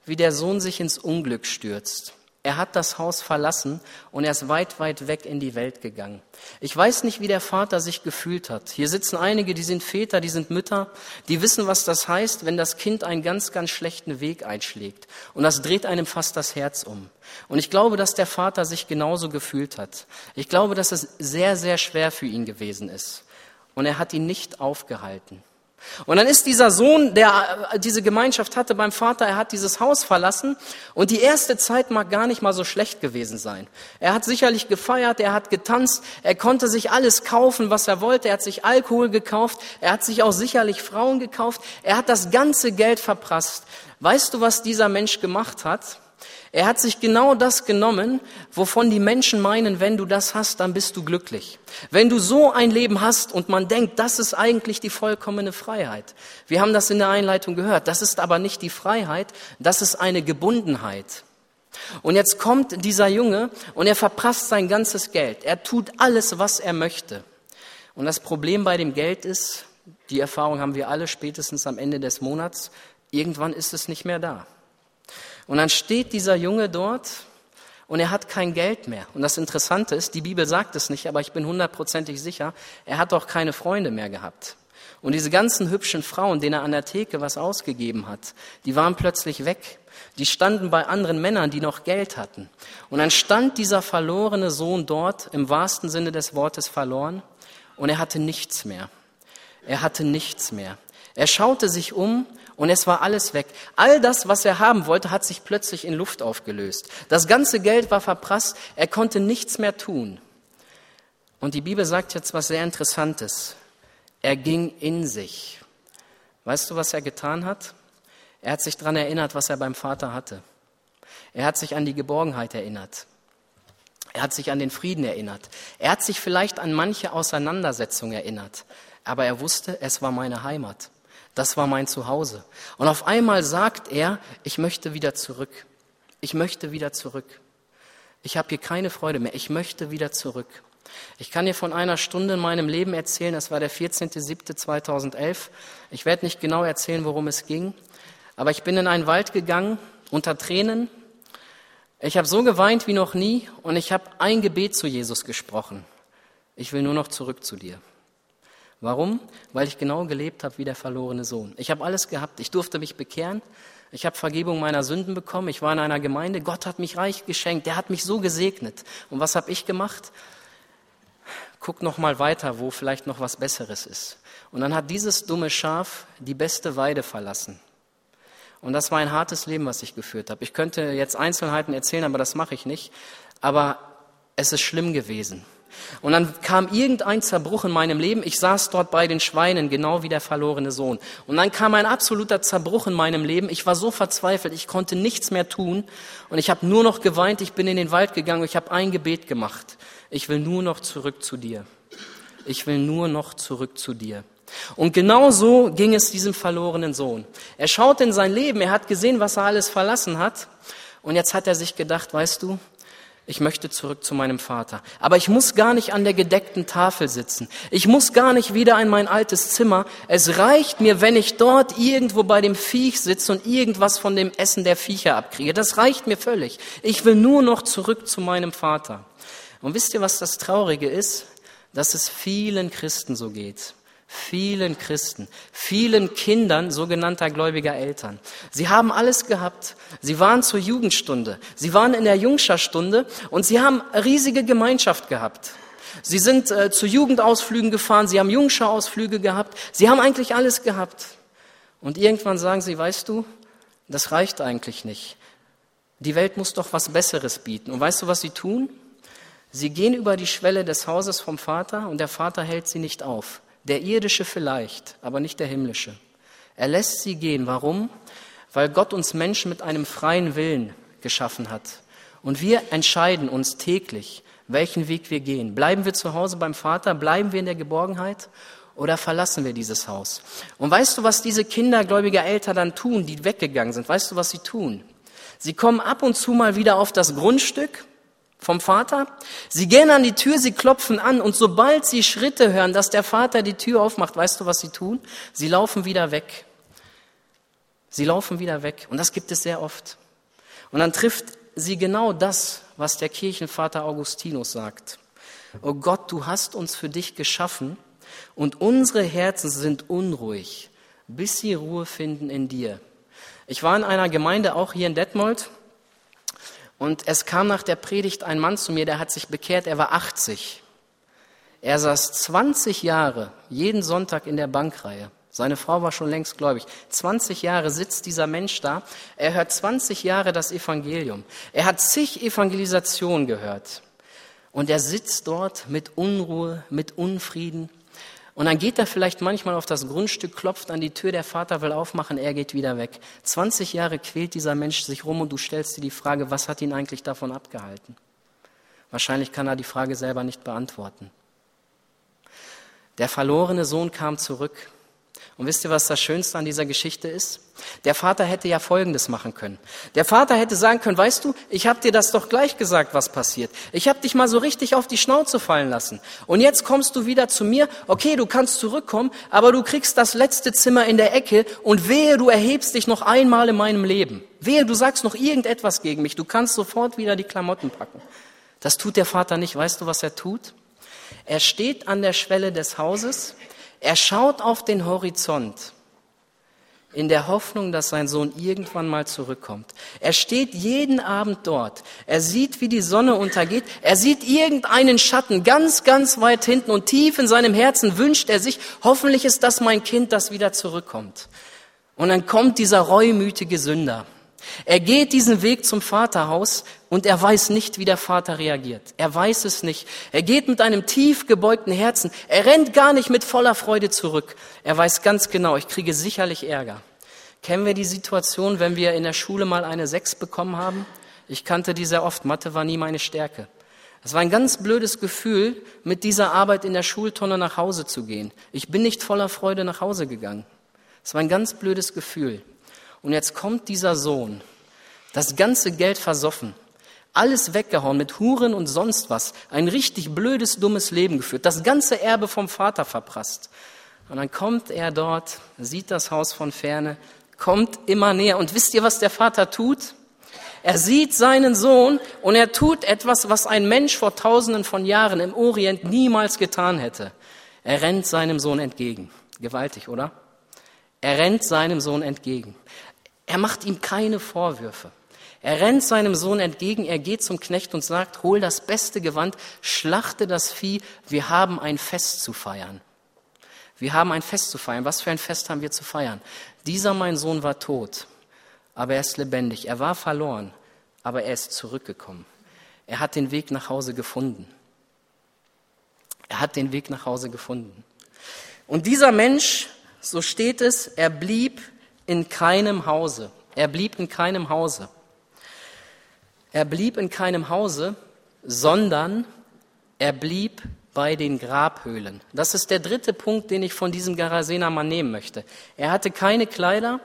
wie der Sohn sich ins Unglück stürzt. Er hat das Haus verlassen und er ist weit, weit weg in die Welt gegangen. Ich weiß nicht, wie der Vater sich gefühlt hat. Hier sitzen einige, die sind Väter, die sind Mütter, die wissen, was das heißt, wenn das Kind einen ganz, ganz schlechten Weg einschlägt. Und das dreht einem fast das Herz um. Und ich glaube, dass der Vater sich genauso gefühlt hat. Ich glaube, dass es sehr, sehr schwer für ihn gewesen ist. Und er hat ihn nicht aufgehalten. Und dann ist dieser Sohn, der äh, diese Gemeinschaft hatte beim Vater, er hat dieses Haus verlassen und die erste Zeit mag gar nicht mal so schlecht gewesen sein. Er hat sicherlich gefeiert, er hat getanzt, er konnte sich alles kaufen, was er wollte, er hat sich Alkohol gekauft, er hat sich auch sicherlich Frauen gekauft, er hat das ganze Geld verprasst. Weißt du, was dieser Mensch gemacht hat? Er hat sich genau das genommen, wovon die Menschen meinen, wenn du das hast, dann bist du glücklich. Wenn du so ein Leben hast und man denkt, das ist eigentlich die vollkommene Freiheit. Wir haben das in der Einleitung gehört. Das ist aber nicht die Freiheit, das ist eine Gebundenheit. Und jetzt kommt dieser Junge und er verprasst sein ganzes Geld. Er tut alles, was er möchte. Und das Problem bei dem Geld ist, die Erfahrung haben wir alle spätestens am Ende des Monats, irgendwann ist es nicht mehr da. Und dann steht dieser Junge dort und er hat kein Geld mehr. Und das Interessante ist, die Bibel sagt es nicht, aber ich bin hundertprozentig sicher, er hat auch keine Freunde mehr gehabt. Und diese ganzen hübschen Frauen, denen er an der Theke was ausgegeben hat, die waren plötzlich weg. Die standen bei anderen Männern, die noch Geld hatten. Und dann stand dieser verlorene Sohn dort, im wahrsten Sinne des Wortes verloren, und er hatte nichts mehr. Er hatte nichts mehr. Er schaute sich um und es war alles weg. All das, was er haben wollte, hat sich plötzlich in Luft aufgelöst. Das ganze Geld war verprasst, er konnte nichts mehr tun. Und die Bibel sagt jetzt was sehr Interessantes. Er ging in sich. Weißt du, was er getan hat? Er hat sich daran erinnert, was er beim Vater hatte. Er hat sich an die Geborgenheit erinnert. Er hat sich an den Frieden erinnert. Er hat sich vielleicht an manche Auseinandersetzungen erinnert. Aber er wusste, es war meine Heimat. Das war mein Zuhause. Und auf einmal sagt er, ich möchte wieder zurück. Ich möchte wieder zurück. Ich habe hier keine Freude mehr. Ich möchte wieder zurück. Ich kann dir von einer Stunde in meinem Leben erzählen. Das war der 14.07.2011. Ich werde nicht genau erzählen, worum es ging. Aber ich bin in einen Wald gegangen, unter Tränen. Ich habe so geweint wie noch nie und ich habe ein Gebet zu Jesus gesprochen. Ich will nur noch zurück zu dir. Warum? Weil ich genau gelebt habe wie der verlorene Sohn. Ich habe alles gehabt. Ich durfte mich bekehren. Ich habe Vergebung meiner Sünden bekommen. Ich war in einer Gemeinde. Gott hat mich reich geschenkt. Der hat mich so gesegnet. Und was habe ich gemacht? Guck noch mal weiter, wo vielleicht noch was Besseres ist. Und dann hat dieses dumme Schaf die beste Weide verlassen. Und das war ein hartes Leben, was ich geführt habe. Ich könnte jetzt Einzelheiten erzählen, aber das mache ich nicht. Aber es ist schlimm gewesen. Und dann kam irgendein Zerbruch in meinem Leben. Ich saß dort bei den Schweinen, genau wie der verlorene Sohn. Und dann kam ein absoluter Zerbruch in meinem Leben. Ich war so verzweifelt, ich konnte nichts mehr tun. Und ich habe nur noch geweint, ich bin in den Wald gegangen, ich habe ein Gebet gemacht. Ich will nur noch zurück zu dir. Ich will nur noch zurück zu dir. Und genau so ging es diesem verlorenen Sohn. Er schaut in sein Leben, er hat gesehen, was er alles verlassen hat. Und jetzt hat er sich gedacht, weißt du, ich möchte zurück zu meinem Vater. Aber ich muss gar nicht an der gedeckten Tafel sitzen. Ich muss gar nicht wieder in mein altes Zimmer. Es reicht mir, wenn ich dort irgendwo bei dem Viech sitze und irgendwas von dem Essen der Viecher abkriege. Das reicht mir völlig. Ich will nur noch zurück zu meinem Vater. Und wisst ihr, was das Traurige ist? Dass es vielen Christen so geht vielen Christen, vielen Kindern sogenannter gläubiger Eltern. Sie haben alles gehabt. Sie waren zur Jugendstunde, sie waren in der Jungscharstunde und sie haben riesige Gemeinschaft gehabt. Sie sind äh, zu Jugendausflügen gefahren, sie haben Jungscharausflüge gehabt, sie haben eigentlich alles gehabt. Und irgendwann sagen sie, weißt du, das reicht eigentlich nicht. Die Welt muss doch was Besseres bieten. Und weißt du, was sie tun? Sie gehen über die Schwelle des Hauses vom Vater und der Vater hält sie nicht auf. Der irdische vielleicht, aber nicht der himmlische. Er lässt sie gehen. Warum? Weil Gott uns Menschen mit einem freien Willen geschaffen hat. Und wir entscheiden uns täglich, welchen Weg wir gehen. Bleiben wir zu Hause beim Vater? Bleiben wir in der Geborgenheit? Oder verlassen wir dieses Haus? Und weißt du, was diese Kinder gläubiger Eltern dann tun, die weggegangen sind? Weißt du, was sie tun? Sie kommen ab und zu mal wieder auf das Grundstück vom Vater. Sie gehen an die Tür, sie klopfen an und sobald sie Schritte hören, dass der Vater die Tür aufmacht, weißt du, was sie tun? Sie laufen wieder weg. Sie laufen wieder weg. Und das gibt es sehr oft. Und dann trifft sie genau das, was der Kirchenvater Augustinus sagt. Oh Gott, du hast uns für dich geschaffen und unsere Herzen sind unruhig, bis sie Ruhe finden in dir. Ich war in einer Gemeinde, auch hier in Detmold, und es kam nach der Predigt ein Mann zu mir, der hat sich bekehrt, er war 80. Er saß 20 Jahre jeden Sonntag in der Bankreihe. Seine Frau war schon längst gläubig. 20 Jahre sitzt dieser Mensch da. Er hört 20 Jahre das Evangelium. Er hat zig Evangelisationen gehört. Und er sitzt dort mit Unruhe, mit Unfrieden. Und dann geht er vielleicht manchmal auf das Grundstück, klopft an die Tür, der Vater will aufmachen, er geht wieder weg. 20 Jahre quält dieser Mensch sich rum und du stellst dir die Frage, was hat ihn eigentlich davon abgehalten? Wahrscheinlich kann er die Frage selber nicht beantworten. Der verlorene Sohn kam zurück und wisst ihr, was das Schönste an dieser Geschichte ist? Der Vater hätte ja Folgendes machen können. Der Vater hätte sagen können, weißt du, ich habe dir das doch gleich gesagt, was passiert. Ich habe dich mal so richtig auf die Schnauze fallen lassen. Und jetzt kommst du wieder zu mir. Okay, du kannst zurückkommen, aber du kriegst das letzte Zimmer in der Ecke und wehe, du erhebst dich noch einmal in meinem Leben. Wehe, du sagst noch irgendetwas gegen mich. Du kannst sofort wieder die Klamotten packen. Das tut der Vater nicht. Weißt du, was er tut? Er steht an der Schwelle des Hauses er schaut auf den Horizont in der Hoffnung, dass sein Sohn irgendwann mal zurückkommt. Er steht jeden Abend dort. Er sieht, wie die Sonne untergeht. Er sieht irgendeinen Schatten ganz, ganz weit hinten und tief in seinem Herzen wünscht er sich, hoffentlich ist das mein Kind, das wieder zurückkommt. Und dann kommt dieser reumütige Sünder er geht diesen Weg zum Vaterhaus und er weiß nicht, wie der Vater reagiert. Er weiß es nicht. Er geht mit einem tief gebeugten Herzen. Er rennt gar nicht mit voller Freude zurück. Er weiß ganz genau, ich kriege sicherlich Ärger. Kennen wir die Situation, wenn wir in der Schule mal eine Sechs bekommen haben? Ich kannte die sehr oft. Mathe war nie meine Stärke. Es war ein ganz blödes Gefühl, mit dieser Arbeit in der Schultonne nach Hause zu gehen. Ich bin nicht voller Freude nach Hause gegangen. Es war ein ganz blödes Gefühl. Und jetzt kommt dieser Sohn, das ganze Geld versoffen, alles weggehauen mit Huren und sonst was, ein richtig blödes, dummes Leben geführt, das ganze Erbe vom Vater verprasst. Und dann kommt er dort, sieht das Haus von ferne, kommt immer näher. Und wisst ihr, was der Vater tut? Er sieht seinen Sohn und er tut etwas, was ein Mensch vor tausenden von Jahren im Orient niemals getan hätte. Er rennt seinem Sohn entgegen. Gewaltig, oder? Er rennt seinem Sohn entgegen. Er macht ihm keine Vorwürfe. Er rennt seinem Sohn entgegen, er geht zum Knecht und sagt, hol das beste Gewand, schlachte das Vieh, wir haben ein Fest zu feiern. Wir haben ein Fest zu feiern. Was für ein Fest haben wir zu feiern? Dieser mein Sohn war tot, aber er ist lebendig. Er war verloren, aber er ist zurückgekommen. Er hat den Weg nach Hause gefunden. Er hat den Weg nach Hause gefunden. Und dieser Mensch, so steht es, er blieb in keinem Hause. Er blieb in keinem Hause. Er blieb in keinem Hause, sondern er blieb bei den Grabhöhlen. Das ist der dritte Punkt, den ich von diesem Garasener Mann nehmen möchte. Er hatte keine Kleider,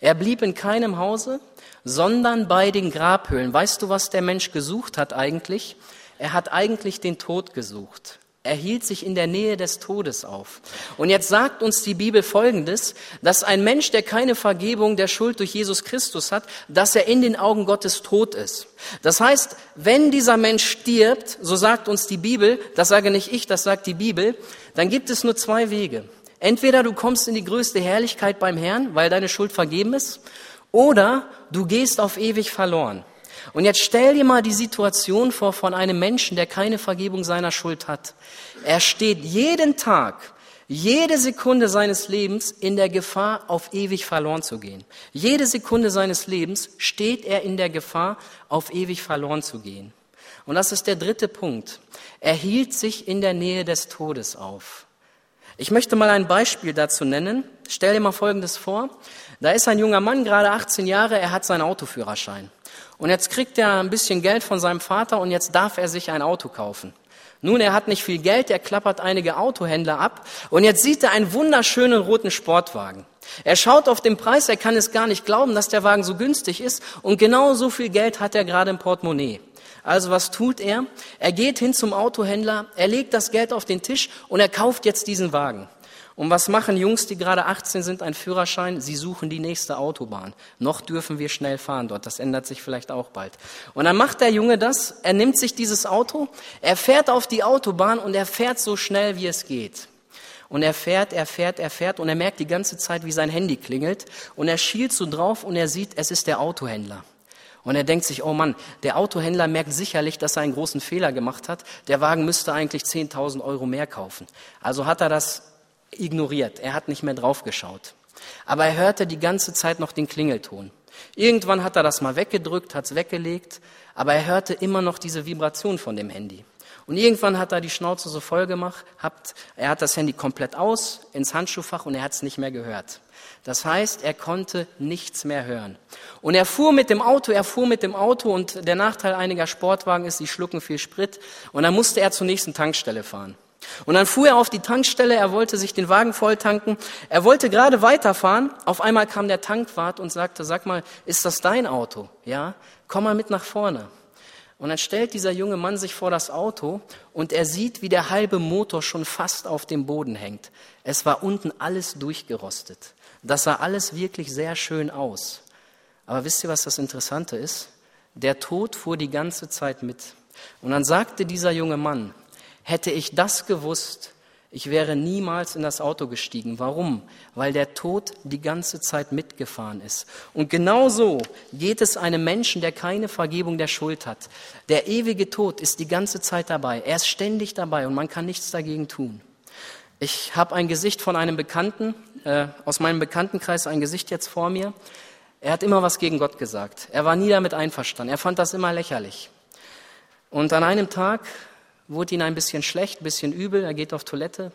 er blieb in keinem Hause, sondern bei den Grabhöhlen. Weißt du, was der Mensch gesucht hat eigentlich? Er hat eigentlich den Tod gesucht. Er hielt sich in der Nähe des Todes auf. Und jetzt sagt uns die Bibel Folgendes, dass ein Mensch, der keine Vergebung der Schuld durch Jesus Christus hat, dass er in den Augen Gottes tot ist. Das heißt, wenn dieser Mensch stirbt, so sagt uns die Bibel, das sage nicht ich, das sagt die Bibel, dann gibt es nur zwei Wege. Entweder du kommst in die größte Herrlichkeit beim Herrn, weil deine Schuld vergeben ist, oder du gehst auf ewig verloren. Und jetzt stell dir mal die Situation vor von einem Menschen, der keine Vergebung seiner Schuld hat. Er steht jeden Tag, jede Sekunde seines Lebens in der Gefahr, auf ewig verloren zu gehen. Jede Sekunde seines Lebens steht er in der Gefahr, auf ewig verloren zu gehen. Und das ist der dritte Punkt. Er hielt sich in der Nähe des Todes auf. Ich möchte mal ein Beispiel dazu nennen. Stell dir mal Folgendes vor. Da ist ein junger Mann, gerade 18 Jahre, er hat seinen Autoführerschein. Und jetzt kriegt er ein bisschen Geld von seinem Vater und jetzt darf er sich ein Auto kaufen. Nun, er hat nicht viel Geld, er klappert einige Autohändler ab und jetzt sieht er einen wunderschönen roten Sportwagen. Er schaut auf den Preis, er kann es gar nicht glauben, dass der Wagen so günstig ist und genau so viel Geld hat er gerade im Portemonnaie. Also was tut er? Er geht hin zum Autohändler, er legt das Geld auf den Tisch und er kauft jetzt diesen Wagen. Und was machen Jungs, die gerade 18 sind, ein Führerschein? Sie suchen die nächste Autobahn. Noch dürfen wir schnell fahren dort. Das ändert sich vielleicht auch bald. Und dann macht der Junge das. Er nimmt sich dieses Auto, er fährt auf die Autobahn und er fährt so schnell, wie es geht. Und er fährt, er fährt, er fährt und er merkt die ganze Zeit, wie sein Handy klingelt. Und er schielt so drauf und er sieht, es ist der Autohändler. Und er denkt sich, oh Mann, der Autohändler merkt sicherlich, dass er einen großen Fehler gemacht hat. Der Wagen müsste eigentlich 10.000 Euro mehr kaufen. Also hat er das ignoriert. Er hat nicht mehr draufgeschaut. Aber er hörte die ganze Zeit noch den Klingelton. Irgendwann hat er das mal weggedrückt, hat es weggelegt, aber er hörte immer noch diese Vibration von dem Handy. Und irgendwann hat er die Schnauze so voll gemacht, hat, er hat das Handy komplett aus, ins Handschuhfach und er hat es nicht mehr gehört. Das heißt, er konnte nichts mehr hören. Und er fuhr mit dem Auto, er fuhr mit dem Auto und der Nachteil einiger Sportwagen ist, sie schlucken viel Sprit und dann musste er zur nächsten Tankstelle fahren. Und dann fuhr er auf die Tankstelle, er wollte sich den Wagen voll tanken, er wollte gerade weiterfahren, auf einmal kam der Tankwart und sagte, sag mal, ist das dein Auto? Ja, komm mal mit nach vorne. Und dann stellt dieser junge Mann sich vor das Auto und er sieht, wie der halbe Motor schon fast auf dem Boden hängt. Es war unten alles durchgerostet. Das sah alles wirklich sehr schön aus. Aber wisst ihr, was das Interessante ist? Der Tod fuhr die ganze Zeit mit. Und dann sagte dieser junge Mann, hätte ich das gewusst, ich wäre niemals in das Auto gestiegen. Warum? Weil der Tod die ganze Zeit mitgefahren ist. Und genau so geht es einem Menschen, der keine Vergebung der Schuld hat. Der ewige Tod ist die ganze Zeit dabei. Er ist ständig dabei und man kann nichts dagegen tun. Ich habe ein Gesicht von einem Bekannten, äh, aus meinem Bekanntenkreis ein Gesicht jetzt vor mir. Er hat immer was gegen Gott gesagt. Er war nie damit einverstanden. Er fand das immer lächerlich. Und an einem Tag wurde ihm ein bisschen schlecht, ein bisschen übel. Er geht auf Toilette.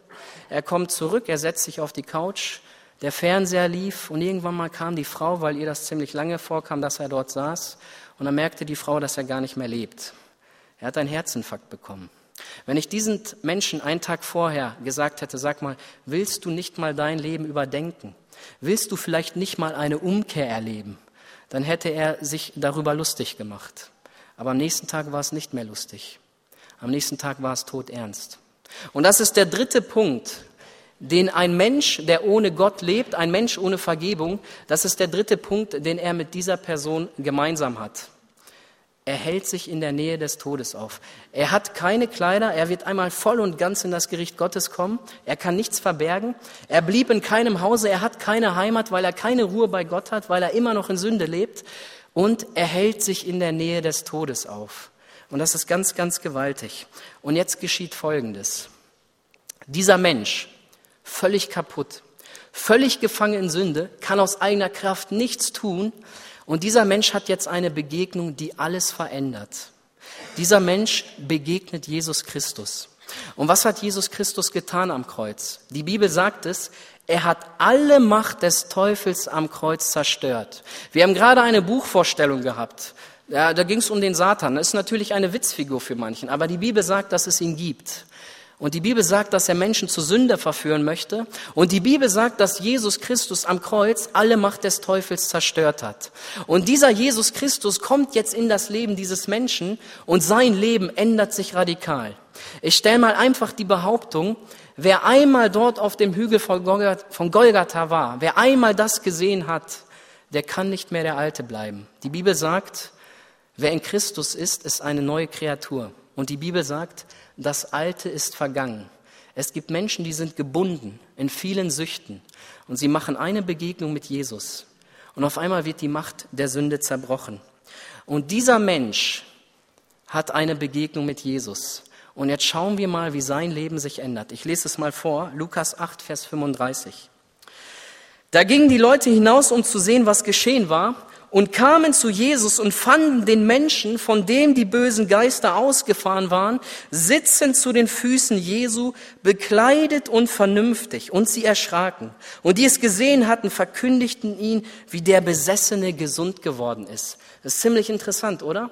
Er kommt zurück, er setzt sich auf die Couch. Der Fernseher lief und irgendwann mal kam die Frau, weil ihr das ziemlich lange vorkam, dass er dort saß. Und dann merkte die Frau, dass er gar nicht mehr lebt. Er hat einen Herzinfarkt bekommen. Wenn ich diesen Menschen einen Tag vorher gesagt hätte, sag mal, willst du nicht mal dein Leben überdenken? Willst du vielleicht nicht mal eine Umkehr erleben? Dann hätte er sich darüber lustig gemacht. Aber am nächsten Tag war es nicht mehr lustig. Am nächsten Tag war es todernst. Und das ist der dritte Punkt, den ein Mensch, der ohne Gott lebt, ein Mensch ohne Vergebung, das ist der dritte Punkt, den er mit dieser Person gemeinsam hat. Er hält sich in der Nähe des Todes auf. Er hat keine Kleider, er wird einmal voll und ganz in das Gericht Gottes kommen. Er kann nichts verbergen. Er blieb in keinem Hause, er hat keine Heimat, weil er keine Ruhe bei Gott hat, weil er immer noch in Sünde lebt. Und er hält sich in der Nähe des Todes auf. Und das ist ganz, ganz gewaltig. Und jetzt geschieht Folgendes. Dieser Mensch, völlig kaputt, völlig gefangen in Sünde, kann aus eigener Kraft nichts tun, und dieser Mensch hat jetzt eine Begegnung, die alles verändert. Dieser Mensch begegnet Jesus Christus. Und was hat Jesus Christus getan am Kreuz? Die Bibel sagt es, er hat alle Macht des Teufels am Kreuz zerstört. Wir haben gerade eine Buchvorstellung gehabt. Ja, da ging es um den Satan. Das ist natürlich eine Witzfigur für manchen, aber die Bibel sagt, dass es ihn gibt. Und die Bibel sagt, dass er Menschen zu Sünde verführen möchte. Und die Bibel sagt, dass Jesus Christus am Kreuz alle Macht des Teufels zerstört hat. Und dieser Jesus Christus kommt jetzt in das Leben dieses Menschen und sein Leben ändert sich radikal. Ich stelle mal einfach die Behauptung, wer einmal dort auf dem Hügel von Golgatha war, wer einmal das gesehen hat, der kann nicht mehr der Alte bleiben. Die Bibel sagt, wer in Christus ist, ist eine neue Kreatur. Und die Bibel sagt, das Alte ist vergangen. Es gibt Menschen, die sind gebunden in vielen Süchten und sie machen eine Begegnung mit Jesus und auf einmal wird die Macht der Sünde zerbrochen. Und dieser Mensch hat eine Begegnung mit Jesus. Und jetzt schauen wir mal, wie sein Leben sich ändert. Ich lese es mal vor, Lukas 8, Vers 35. Da gingen die Leute hinaus, um zu sehen, was geschehen war. Und kamen zu Jesus und fanden den Menschen, von dem die bösen Geister ausgefahren waren, sitzen zu den Füßen Jesu, bekleidet und vernünftig. Und sie erschraken. Und die es gesehen hatten, verkündigten ihn, wie der Besessene gesund geworden ist. Das ist ziemlich interessant, oder?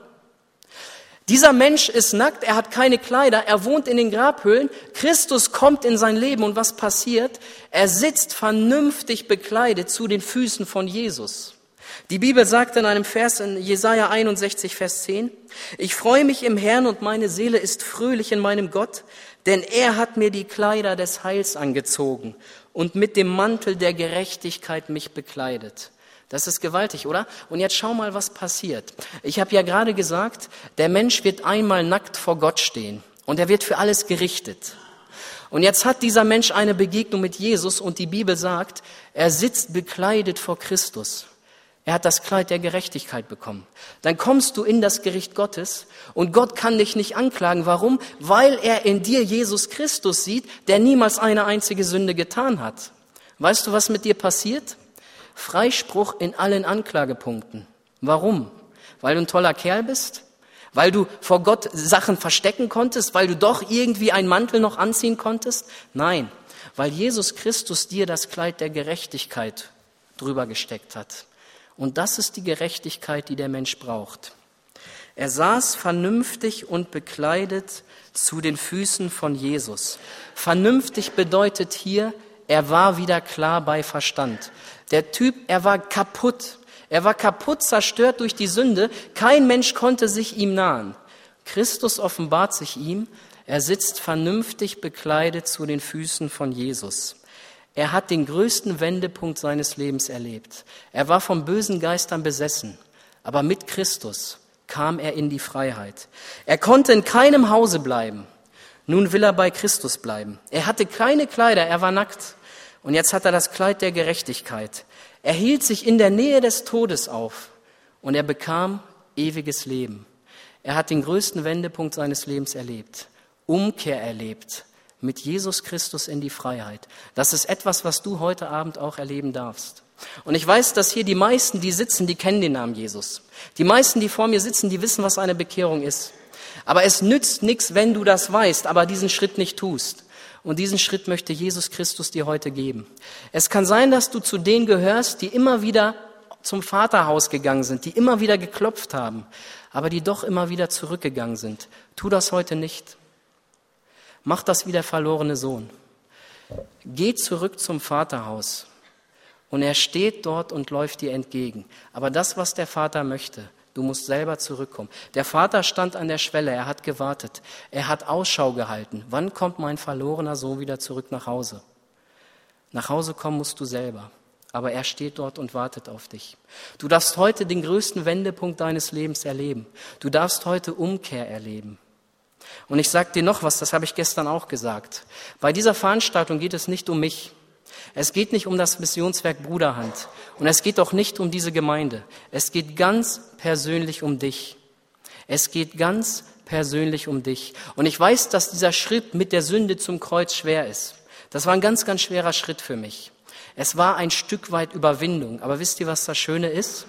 Dieser Mensch ist nackt, er hat keine Kleider, er wohnt in den Grabhöhlen. Christus kommt in sein Leben und was passiert? Er sitzt vernünftig bekleidet zu den Füßen von Jesus. Die Bibel sagt in einem Vers in Jesaja 61, Vers 10, ich freue mich im Herrn und meine Seele ist fröhlich in meinem Gott, denn er hat mir die Kleider des Heils angezogen und mit dem Mantel der Gerechtigkeit mich bekleidet. Das ist gewaltig, oder? Und jetzt schau mal, was passiert. Ich habe ja gerade gesagt, der Mensch wird einmal nackt vor Gott stehen und er wird für alles gerichtet. Und jetzt hat dieser Mensch eine Begegnung mit Jesus und die Bibel sagt, er sitzt bekleidet vor Christus. Er hat das Kleid der Gerechtigkeit bekommen. Dann kommst du in das Gericht Gottes und Gott kann dich nicht anklagen. Warum? Weil er in dir Jesus Christus sieht, der niemals eine einzige Sünde getan hat. Weißt du, was mit dir passiert? Freispruch in allen Anklagepunkten. Warum? Weil du ein toller Kerl bist? Weil du vor Gott Sachen verstecken konntest? Weil du doch irgendwie einen Mantel noch anziehen konntest? Nein, weil Jesus Christus dir das Kleid der Gerechtigkeit drüber gesteckt hat. Und das ist die Gerechtigkeit, die der Mensch braucht. Er saß vernünftig und bekleidet zu den Füßen von Jesus. Vernünftig bedeutet hier, er war wieder klar bei Verstand. Der Typ, er war kaputt. Er war kaputt, zerstört durch die Sünde. Kein Mensch konnte sich ihm nahen. Christus offenbart sich ihm. Er sitzt vernünftig bekleidet zu den Füßen von Jesus. Er hat den größten Wendepunkt seines Lebens erlebt. Er war von bösen Geistern besessen, aber mit Christus kam er in die Freiheit. Er konnte in keinem Hause bleiben. Nun will er bei Christus bleiben. Er hatte keine Kleider, er war nackt. Und jetzt hat er das Kleid der Gerechtigkeit. Er hielt sich in der Nähe des Todes auf und er bekam ewiges Leben. Er hat den größten Wendepunkt seines Lebens erlebt, Umkehr erlebt, mit Jesus Christus in die Freiheit. Das ist etwas, was du heute Abend auch erleben darfst. Und ich weiß, dass hier die meisten, die sitzen, die kennen den Namen Jesus. Die meisten, die vor mir sitzen, die wissen, was eine Bekehrung ist. Aber es nützt nichts, wenn du das weißt, aber diesen Schritt nicht tust. Und diesen Schritt möchte Jesus Christus dir heute geben. Es kann sein, dass du zu denen gehörst, die immer wieder zum Vaterhaus gegangen sind, die immer wieder geklopft haben, aber die doch immer wieder zurückgegangen sind. Tu das heute nicht. Mach das wie der verlorene Sohn. Geh zurück zum Vaterhaus. Und er steht dort und läuft dir entgegen. Aber das, was der Vater möchte, Du musst selber zurückkommen. Der Vater stand an der Schwelle, er hat gewartet, er hat Ausschau gehalten. Wann kommt mein verlorener Sohn wieder zurück nach Hause? Nach Hause kommen musst du selber, aber er steht dort und wartet auf dich. Du darfst heute den größten Wendepunkt deines Lebens erleben. Du darfst heute Umkehr erleben. Und ich sage dir noch was, das habe ich gestern auch gesagt. Bei dieser Veranstaltung geht es nicht um mich. Es geht nicht um das Missionswerk Bruderhand und es geht auch nicht um diese Gemeinde. Es geht ganz persönlich um dich. Es geht ganz persönlich um dich. Und ich weiß, dass dieser Schritt mit der Sünde zum Kreuz schwer ist. Das war ein ganz, ganz schwerer Schritt für mich. Es war ein Stück weit Überwindung. Aber wisst ihr, was das Schöne ist?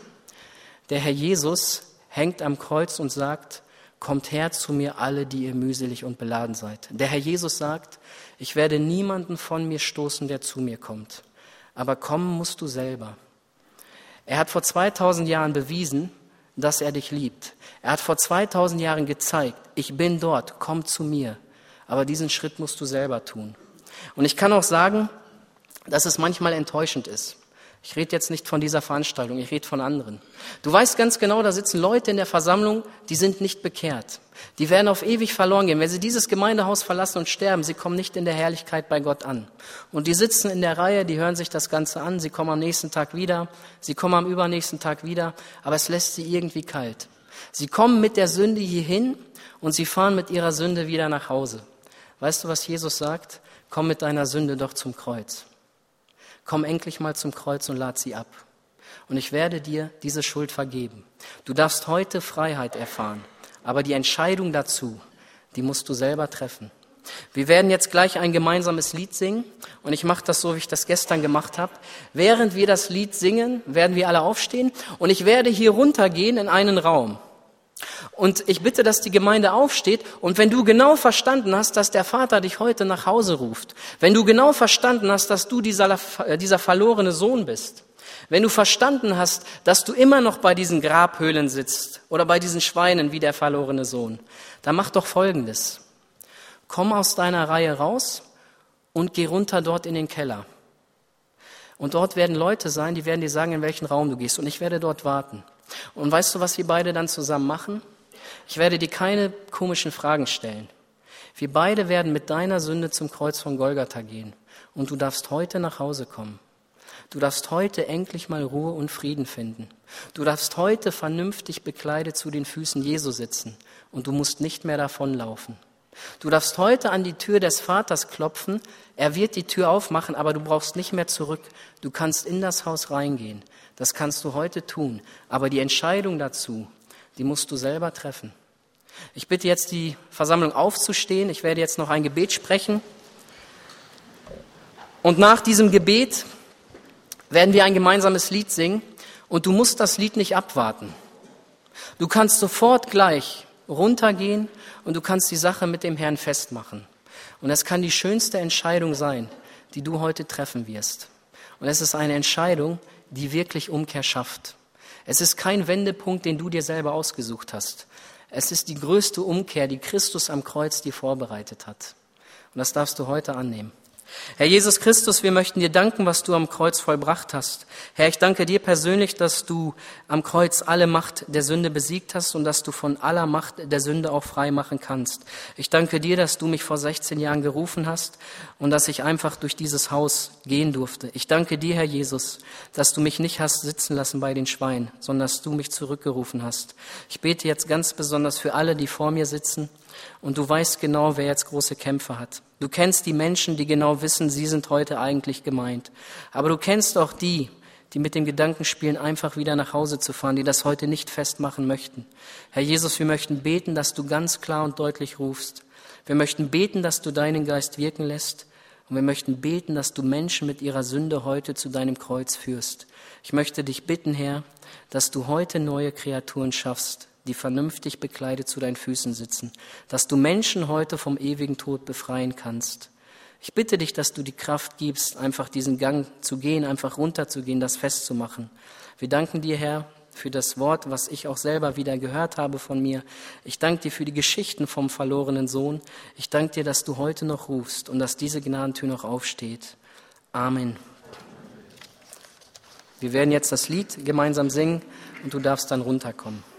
Der Herr Jesus hängt am Kreuz und sagt, kommt her zu mir alle, die ihr mühselig und beladen seid. Der Herr Jesus sagt, ich werde niemanden von mir stoßen, der zu mir kommt. Aber kommen musst du selber. Er hat vor 2000 Jahren bewiesen, dass er dich liebt. Er hat vor 2000 Jahren gezeigt, ich bin dort, komm zu mir. Aber diesen Schritt musst du selber tun. Und ich kann auch sagen, dass es manchmal enttäuschend ist. Ich rede jetzt nicht von dieser Veranstaltung, ich rede von anderen. Du weißt ganz genau, da sitzen Leute in der Versammlung, die sind nicht bekehrt. Die werden auf ewig verloren gehen. Wenn sie dieses Gemeindehaus verlassen und sterben, sie kommen nicht in der Herrlichkeit bei Gott an. Und die sitzen in der Reihe, die hören sich das Ganze an, sie kommen am nächsten Tag wieder, sie kommen am übernächsten Tag wieder, aber es lässt sie irgendwie kalt. Sie kommen mit der Sünde hierhin und sie fahren mit ihrer Sünde wieder nach Hause. Weißt du, was Jesus sagt? Komm mit deiner Sünde doch zum Kreuz. Komm endlich mal zum Kreuz und lad sie ab. Und ich werde dir diese Schuld vergeben. Du darfst heute Freiheit erfahren. Aber die Entscheidung dazu, die musst du selber treffen. Wir werden jetzt gleich ein gemeinsames Lied singen und ich mache das so, wie ich das gestern gemacht habe. Während wir das Lied singen, werden wir alle aufstehen und ich werde hier runtergehen in einen Raum. Und ich bitte, dass die Gemeinde aufsteht und wenn du genau verstanden hast, dass der Vater dich heute nach Hause ruft, wenn du genau verstanden hast, dass du dieser, äh, dieser verlorene Sohn bist, wenn du verstanden hast, dass du immer noch bei diesen Grabhöhlen sitzt oder bei diesen Schweinen wie der verlorene Sohn, dann mach doch Folgendes. Komm aus deiner Reihe raus und geh runter dort in den Keller. Und dort werden Leute sein, die werden dir sagen, in welchen Raum du gehst. Und ich werde dort warten. Und weißt du, was wir beide dann zusammen machen? Ich werde dir keine komischen Fragen stellen. Wir beide werden mit deiner Sünde zum Kreuz von Golgatha gehen. Und du darfst heute nach Hause kommen. Du darfst heute endlich mal Ruhe und Frieden finden. Du darfst heute vernünftig bekleidet zu den Füßen Jesu sitzen und du musst nicht mehr davonlaufen. Du darfst heute an die Tür des Vaters klopfen. Er wird die Tür aufmachen, aber du brauchst nicht mehr zurück. Du kannst in das Haus reingehen. Das kannst du heute tun. Aber die Entscheidung dazu, die musst du selber treffen. Ich bitte jetzt die Versammlung aufzustehen. Ich werde jetzt noch ein Gebet sprechen. Und nach diesem Gebet werden wir ein gemeinsames Lied singen und du musst das Lied nicht abwarten. Du kannst sofort gleich runtergehen und du kannst die Sache mit dem Herrn festmachen. Und das kann die schönste Entscheidung sein, die du heute treffen wirst. Und es ist eine Entscheidung, die wirklich Umkehr schafft. Es ist kein Wendepunkt, den du dir selber ausgesucht hast. Es ist die größte Umkehr, die Christus am Kreuz dir vorbereitet hat. Und das darfst du heute annehmen. Herr Jesus Christus, wir möchten dir danken, was du am Kreuz vollbracht hast. Herr, ich danke dir persönlich, dass du am Kreuz alle Macht der Sünde besiegt hast und dass du von aller Macht der Sünde auch frei machen kannst. Ich danke dir, dass du mich vor 16 Jahren gerufen hast und dass ich einfach durch dieses Haus gehen durfte. Ich danke dir, Herr Jesus, dass du mich nicht hast sitzen lassen bei den Schweinen, sondern dass du mich zurückgerufen hast. Ich bete jetzt ganz besonders für alle, die vor mir sitzen und du weißt genau, wer jetzt große Kämpfe hat. Du kennst die Menschen, die genau wissen, sie sind heute eigentlich gemeint. Aber du kennst auch die, die mit dem Gedanken spielen, einfach wieder nach Hause zu fahren, die das heute nicht festmachen möchten. Herr Jesus, wir möchten beten, dass du ganz klar und deutlich rufst. Wir möchten beten, dass du deinen Geist wirken lässt. Und wir möchten beten, dass du Menschen mit ihrer Sünde heute zu deinem Kreuz führst. Ich möchte dich bitten, Herr, dass du heute neue Kreaturen schaffst, die vernünftig bekleidet zu deinen Füßen sitzen, dass du Menschen heute vom ewigen Tod befreien kannst. Ich bitte dich, dass du die Kraft gibst, einfach diesen Gang zu gehen, einfach runterzugehen, das festzumachen. Wir danken dir, Herr, für das Wort, was ich auch selber wieder gehört habe von mir. Ich danke dir für die Geschichten vom verlorenen Sohn. Ich danke dir, dass du heute noch rufst und dass diese Gnadentür noch aufsteht. Amen. Wir werden jetzt das Lied gemeinsam singen und du darfst dann runterkommen.